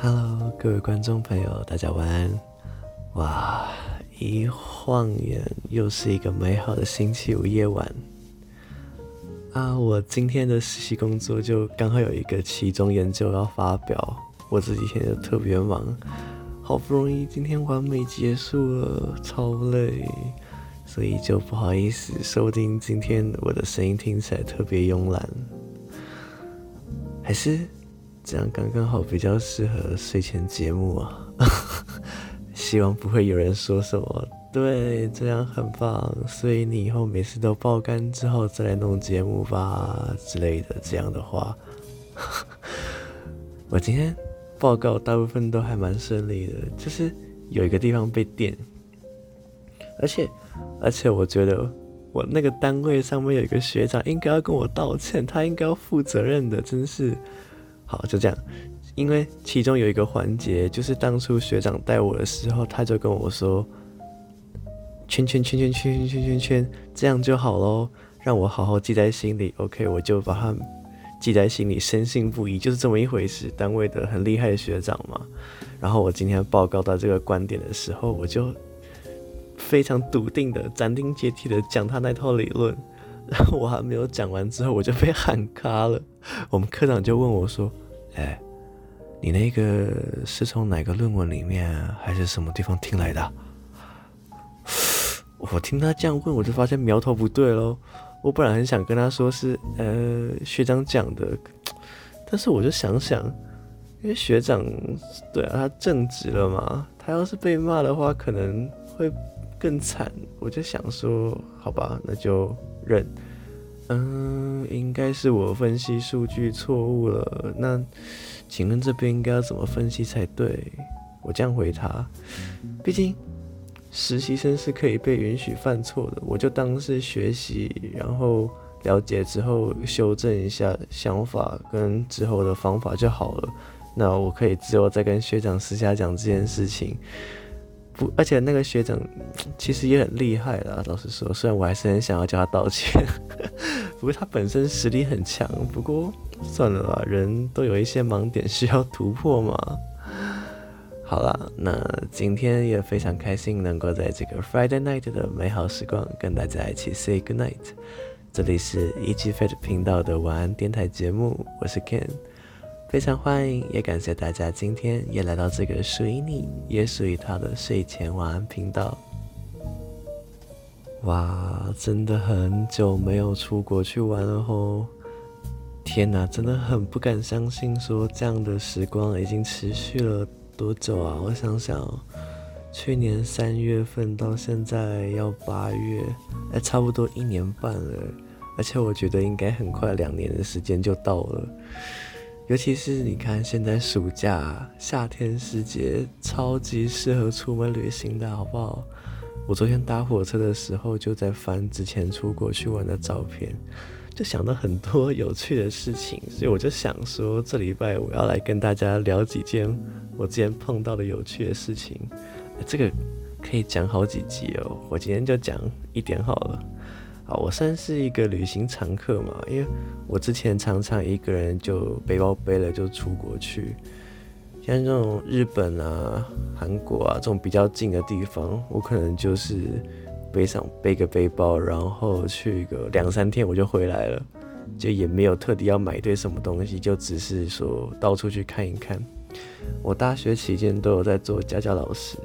Hello，各位观众朋友，大家晚安。哇，一晃眼又是一个美好的星期五夜晚。啊，我今天的实习工作就刚好有一个期中研究要发表，我这几天就特别忙，好不容易今天完美结束了，超累，所以就不好意思，说不定今天我的声音听起来特别慵懒，还是。这样刚刚好，比较适合睡前节目啊！希望不会有人说什么，对，这样很棒，所以你以后每次都爆肝之后再来弄节目吧之类的这样的话。我今天报告大部分都还蛮顺利的，就是有一个地方被电，而且而且我觉得我那个单位上面有一个学长应该要跟我道歉，他应该要负责任的，真是。好，就这样，因为其中有一个环节，就是当初学长带我的时候，他就跟我说，圈圈圈圈圈圈圈圈圈，这样就好喽，让我好好记在心里。OK，我就把它记在心里，深信不疑，就是这么一回事。单位的很厉害的学长嘛。然后我今天报告到这个观点的时候，我就非常笃定的、斩钉截铁的讲他那套理论。然 后我还没有讲完之后，我就被喊卡了。我们科长就问我说：“哎，你那个是从哪个论文里面，还是什么地方听来的？” 我听他这样问，我就发现苗头不对喽。我本来很想跟他说是呃学长讲的，但是我就想想，因为学长对啊，他正直了嘛，他要是被骂的话，可能会更惨。我就想说，好吧，那就。认，嗯，应该是我分析数据错误了。那请问这边应该要怎么分析才对？我这样回他，毕竟实习生是可以被允许犯错的。我就当是学习，然后了解之后修正一下想法跟之后的方法就好了。那我可以之后再跟学长私下讲这件事情。不，而且那个学长其实也很厉害啦。老实说，虽然我还是很想要叫他道歉，不过他本身实力很强。不过算了吧，人都有一些盲点需要突破嘛。好啦，那今天也非常开心能够在这个 Friday night 的美好时光跟大家一起 say good night。这里是 EG Fat 频道的晚安电台节目，我是 Ken。非常欢迎，也感谢大家今天也来到这个属于你，也属于他的睡前晚安频道。哇，真的很久没有出国去玩了吼！天哪，真的很不敢相信，说这样的时光已经持续了多久啊？我想想，去年三月份到现在要八月，哎，差不多一年半了，而且我觉得应该很快两年的时间就到了。尤其是你看，现在暑假、夏天时节，超级适合出门旅行的，好不好？我昨天搭火车的时候，就在翻之前出国去玩的照片，就想到很多有趣的事情，所以我就想说，这礼拜我要来跟大家聊几件我之前碰到的有趣的事情。这个可以讲好几集哦，我今天就讲一点好了。啊，我算是一个旅行常客嘛，因为我之前常常一个人就背包背了就出国去，像这种日本啊、韩国啊这种比较近的地方，我可能就是背上背个背包，然后去个两三天我就回来了，就也没有特地要买一堆什么东西，就只是说到处去看一看。我大学期间都有在做家教老师。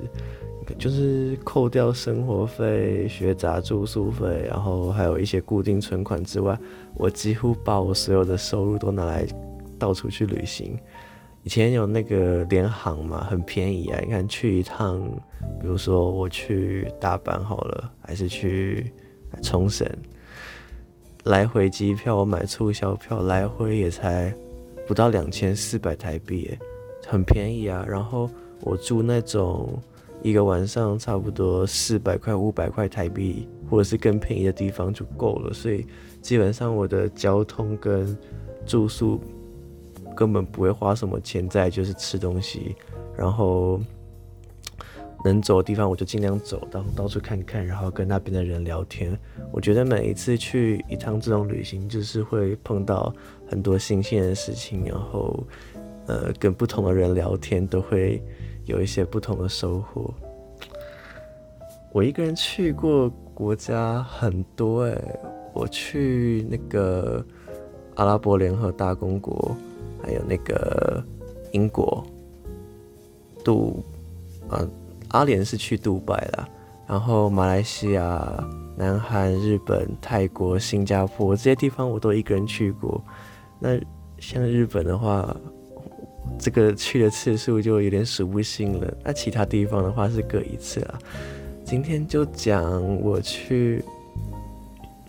就是扣掉生活费、学杂住宿费，然后还有一些固定存款之外，我几乎把我所有的收入都拿来到处去旅行。以前有那个联航嘛，很便宜啊。你看去一趟，比如说我去大阪好了，还是去冲绳，来回机票我买促销票，来回也才不到两千四百台币，很便宜啊。然后我住那种。一个晚上差不多四百块、五百块台币，或者是更便宜的地方就够了。所以基本上我的交通跟住宿根本不会花什么钱，再就是吃东西，然后能走的地方我就尽量走，到到处看看，然后跟那边的人聊天。我觉得每一次去一趟这种旅行，就是会碰到很多新鲜的事情，然后呃跟不同的人聊天，都会有一些不同的收获。我一个人去过国家很多诶，我去那个阿拉伯联合大公国，还有那个英国，杜啊阿联是去杜拜啦，然后马来西亚。南韩、日本、泰国、新加坡这些地方我都一个人去过。那像日本的话，这个去的次数就有点数不清了。那其他地方的话是各一次啊。今天就讲我去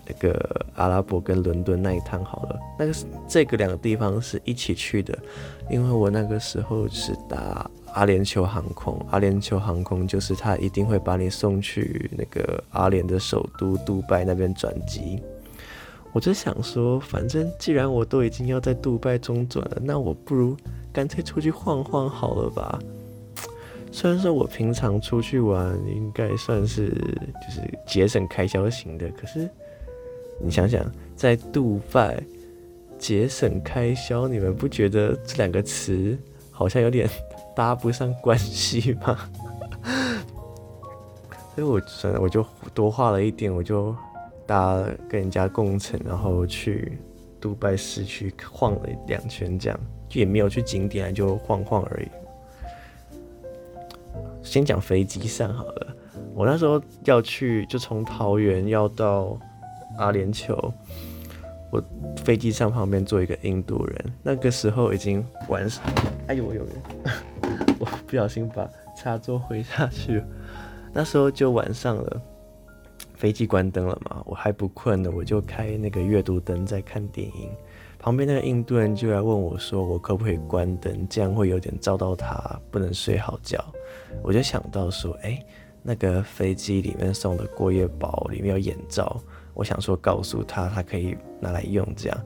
那个阿拉伯跟伦敦那一趟好了。那个这个两个地方是一起去的，因为我那个时候是搭。阿联酋航空，阿联酋航空就是他一定会把你送去那个阿联的首都杜拜那边转机。我就想说，反正既然我都已经要在杜拜中转了，那我不如干脆出去晃晃好了吧。虽然说我平常出去玩应该算是就是节省开销型的，可是你想想，在杜拜节省开销，你们不觉得这两个词好像有点？搭不上关系吗，所以我算了，我就多花了一点，我就搭跟人家共乘，然后去杜拜市区晃了两圈，这样就也没有去景点，就晃晃而已。先讲飞机上好了，我那时候要去，就从桃园要到阿联酋，我飞机上旁边坐一个印度人，那个时候已经晚上，哎呦，有人。我不小心把插座挥下去，那时候就晚上了，飞机关灯了嘛，我还不困呢，我就开那个阅读灯在看电影。旁边那个印度人就来问我说：“我可不可以关灯？这样会有点照到他，不能睡好觉。”我就想到说：“哎、那个飞机里面送的过夜包里面有眼罩，我想说告诉他，他可以拿来用。”这样，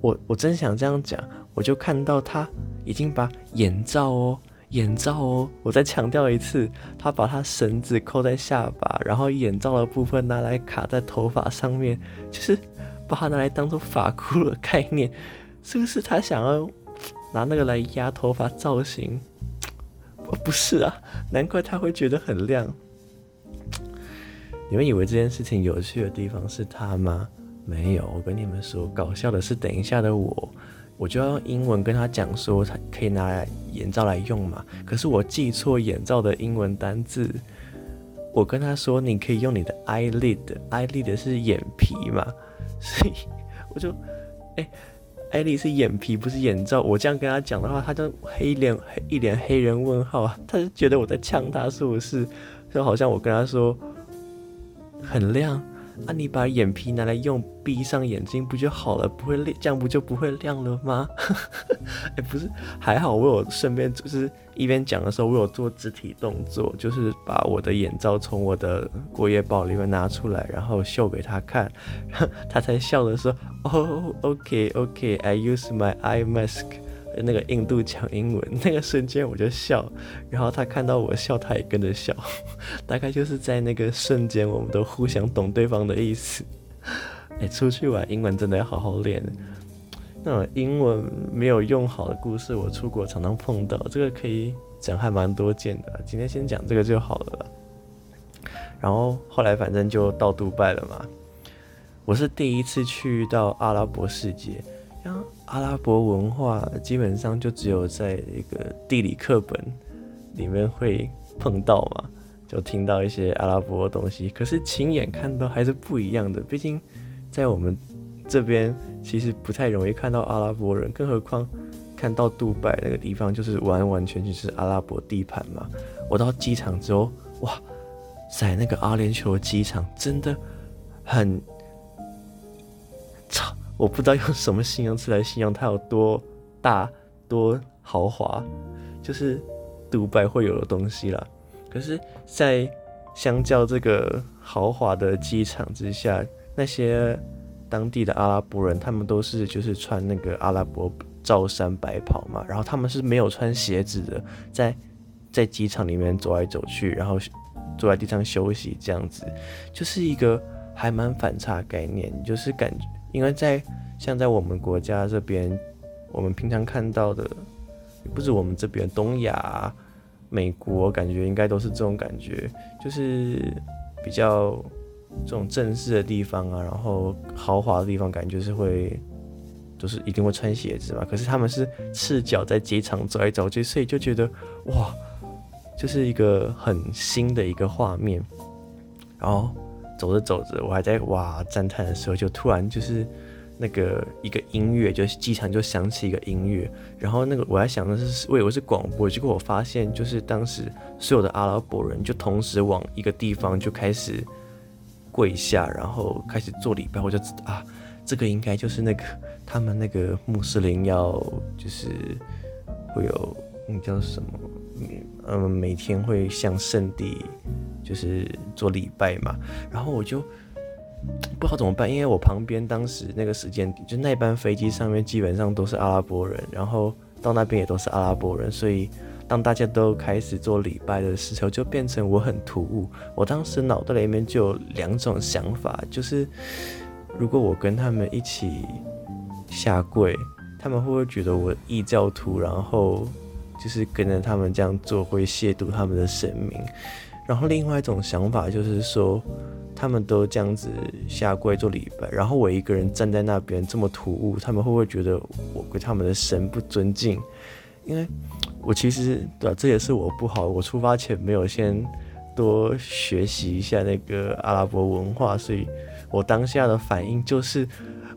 我我真想这样讲，我就看到他已经把眼罩哦。眼罩哦，我再强调一次，他把他绳子扣在下巴，然后眼罩的部分拿来卡在头发上面，就是把它拿来当做发箍的概念，是不是他想要拿那个来压头发造型？不是啊，难怪他会觉得很亮。你们以为这件事情有趣的地方是他吗？没有，我跟你们说，搞笑的是等一下的我。我就要用英文跟他讲说，他可以拿来眼罩来用嘛。可是我记错眼罩的英文单字，我跟他说，你可以用你的 eyelid，eyelid 是眼皮嘛，所以我就哎，eyelid 是眼皮不是眼罩。我这样跟他讲的话，他就黑脸黑一脸黑人问号啊，他就觉得我在呛他，是不是？就好像我跟他说很亮。啊！你把眼皮拿来用，闭上眼睛不就好了？不会亮，这样不就不会亮了吗？哎、欸，不是，还好我有顺便就是一边讲的时候，我有做肢体动作，就是把我的眼罩从我的过夜包里面拿出来，然后秀给他看，他才笑的说：“哦，OK，OK，I use my eye mask。”那个印度讲英文，那个瞬间我就笑，然后他看到我笑，他也跟着笑，大概就是在那个瞬间，我们都互相懂对方的意思。哎，出去玩英文真的要好好练。那种英文没有用好的故事，我出国常常碰到，这个可以讲还蛮多见的。今天先讲这个就好了。然后后来反正就到杜拜了嘛，我是第一次去到阿拉伯世界。阿拉伯文化基本上就只有在一个地理课本里面会碰到嘛，就听到一些阿拉伯的东西。可是亲眼看到还是不一样的，毕竟在我们这边其实不太容易看到阿拉伯人，更何况看到杜拜那个地方就是完完全全是阿拉伯地盘嘛。我到机场之后，哇塞，那个阿联酋机场真的很。我不知道用什么形容词来形容它有多大、多豪华，就是杜拜会有的东西啦。可是，在相较这个豪华的机场之下，那些当地的阿拉伯人，他们都是就是穿那个阿拉伯罩衫白袍嘛，然后他们是没有穿鞋子的，在在机场里面走来走去，然后坐在地上休息，这样子，就是一个还蛮反差概念，就是感觉。因为在像在我们国家这边，我们平常看到的不止我们这边，东亚、美国，感觉应该都是这种感觉，就是比较这种正式的地方啊，然后豪华的地方，感觉是会，就是一定会穿鞋子嘛。可是他们是赤脚在机场走来走去，所以就觉得哇，就是一个很新的一个画面。然后走着走着，我还在哇赞叹的时候，就突然就是。那个一个音乐，就是机场就响起一个音乐，然后那个我还想的是，我以为是广播，结果我发现就是当时所有的阿拉伯人就同时往一个地方就开始跪下，然后开始做礼拜，我就知道啊，这个应该就是那个他们那个穆斯林要就是会有那叫什么，嗯，每天会向圣地就是做礼拜嘛，然后我就。不知道怎么办，因为我旁边当时那个时间，就那班飞机上面基本上都是阿拉伯人，然后到那边也都是阿拉伯人，所以当大家都开始做礼拜的时候，就变成我很突兀。我当时脑袋里面就有两种想法，就是如果我跟他们一起下跪，他们会不会觉得我异教徒？然后就是跟着他们这样做会亵渎他们的神明？然后另外一种想法就是说。他们都这样子下跪做礼拜，然后我一个人站在那边这么突兀，他们会不会觉得我对他们的神不尊敬？因为我其实对啊，这也是我不好，我出发前没有先多学习一下那个阿拉伯文化，所以我当下的反应就是，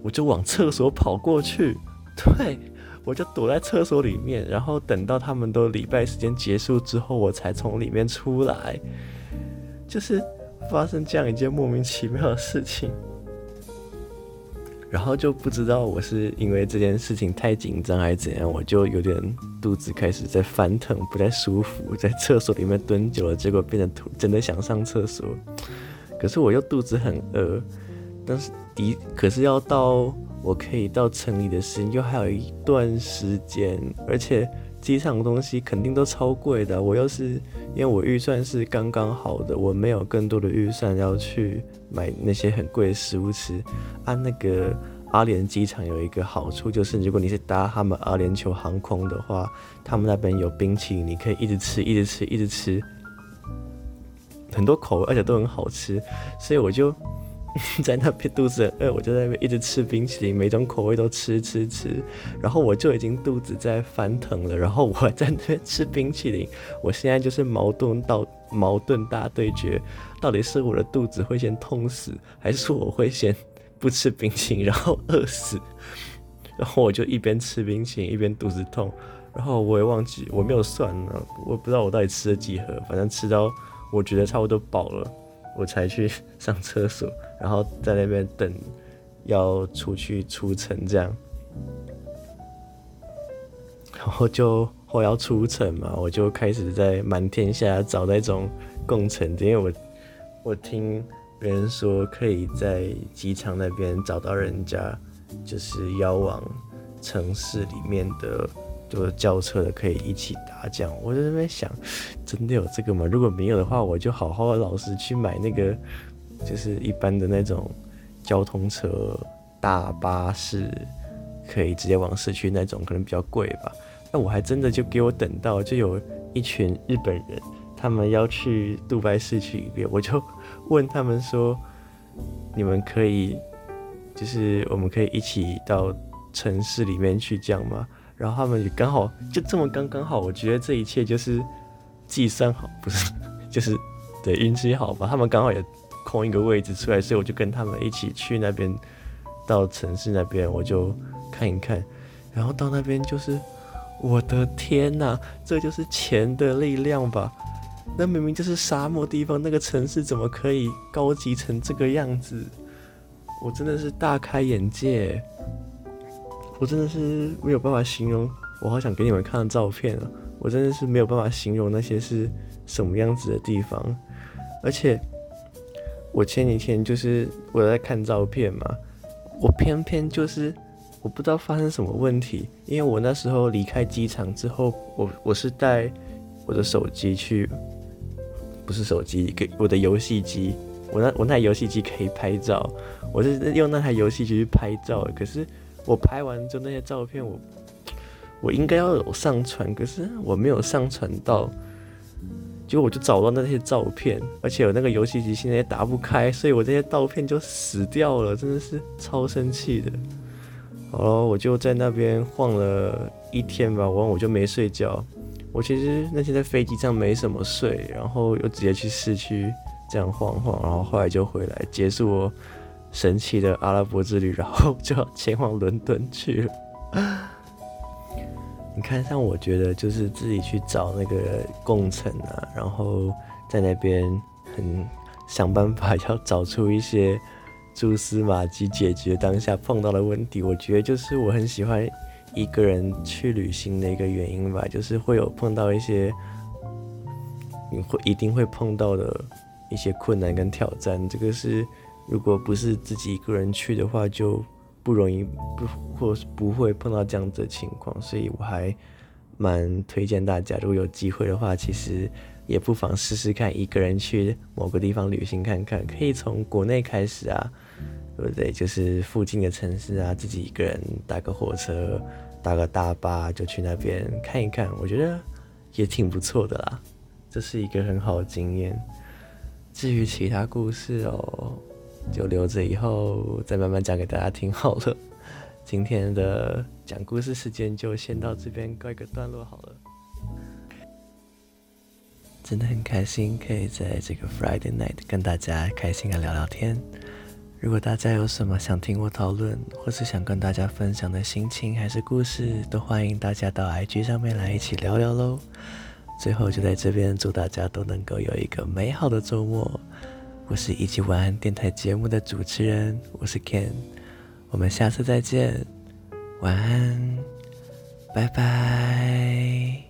我就往厕所跑过去，对，我就躲在厕所里面，然后等到他们都礼拜时间结束之后，我才从里面出来，就是。发生这样一件莫名其妙的事情，然后就不知道我是因为这件事情太紧张还是怎样，我就有点肚子开始在翻腾，不太舒服，在厕所里面蹲久了，结果变成真的想上厕所，可是我又肚子很饿，但是的可是要到我可以到城里的时间又还有一段时间，而且。机场的东西肯定都超贵的，我要是因为我预算是刚刚好的，我没有更多的预算要去买那些很贵的食物吃。按、啊、那个阿联机场有一个好处，就是如果你是搭他们阿联酋航空的话，他们那边有冰淇淋，你可以一直吃，一直吃，一直吃，很多口味，而且都很好吃，所以我就。在那边肚子很饿，我就在那边一直吃冰淇淋，每种口味都吃吃吃，然后我就已经肚子在翻腾了，然后我在那边吃冰淇淋，我现在就是矛盾到矛盾大对决，到底是我的肚子会先痛死，还是我会先不吃冰淇淋然后饿死？然后我就一边吃冰淇淋一边肚子痛，然后我也忘记我没有算了，我不知道我到底吃了几盒，反正吃到我觉得差不多饱了。我才去 上厕所，然后在那边等，要出去出城这样，然后就或要出城嘛，我就开始在满天下找那种共乘，因为我我听别人说可以在机场那边找到人家，就是要往城市里面的。就是轿车的可以一起打这样，我在那边想，真的有这个吗？如果没有的话，我就好好的老实去买那个，就是一般的那种交通车、大巴士，可以直接往市区那种，可能比较贵吧。那我还真的就给我等到，就有一群日本人，他们要去杜拜市区里边，我就问他们说，你们可以，就是我们可以一起到城市里面去这样吗？然后他们也刚好就这么刚刚好，我觉得这一切就是计算好，不是 就是对运气好吧？他们刚好也空一个位置出来，所以我就跟他们一起去那边，到城市那边我就看一看，然后到那边就是我的天呐，这就是钱的力量吧？那明明就是沙漠地方，那个城市怎么可以高级成这个样子？我真的是大开眼界。我真的是没有办法形容，我好想给你们看照片啊！我真的是没有办法形容那些是什么样子的地方，而且我前几天就是我在看照片嘛，我偏偏就是我不知道发生什么问题，因为我那时候离开机场之后，我我是带我的手机去，不是手机，给我的游戏机，我那我那台游戏机可以拍照，我是用那台游戏机去拍照，可是。我拍完之后那些照片我，我应该要有上传，可是我没有上传到，结果我就找到那些照片，而且我那个游戏机现在也打不开，所以我这些照片就死掉了，真的是超生气的。好了，我就在那边晃了一天吧，完我就没睡觉。我其实那天在飞机上没什么睡，然后又直接去市区这样晃晃，然后后来就回来结束神奇的阿拉伯之旅，然后就要前往伦敦去了。你看，像我觉得就是自己去找那个共乘啊，然后在那边很想办法要找出一些蛛丝马迹，解决当下碰到的问题。我觉得就是我很喜欢。一个人去旅行的一个原因吧，就是会有碰到一些你会一定会碰到的一些困难跟挑战。这个是如果不是自己一个人去的话，就不容易不或不会碰到这样子的情况。所以我还蛮推荐大家，如果有机会的话，其实也不妨试试看一个人去某个地方旅行看看。可以从国内开始啊。对不对？就是附近的城市啊，自己一个人搭个火车、搭个大巴就去那边看一看，我觉得也挺不错的啦。这是一个很好的经验。至于其他故事哦，就留着以后再慢慢讲给大家听好了。今天的讲故事时间就先到这边告一个段落好了。真的很开心可以在这个 Friday night 跟大家开心的聊聊天。如果大家有什么想听我讨论，或是想跟大家分享的心情还是故事，都欢迎大家到 IG 上面来一起聊聊喽。最后就在这边祝大家都能够有一个美好的周末。我是一起晚安电台节目的主持人，我是 Ken，我们下次再见，晚安，拜拜。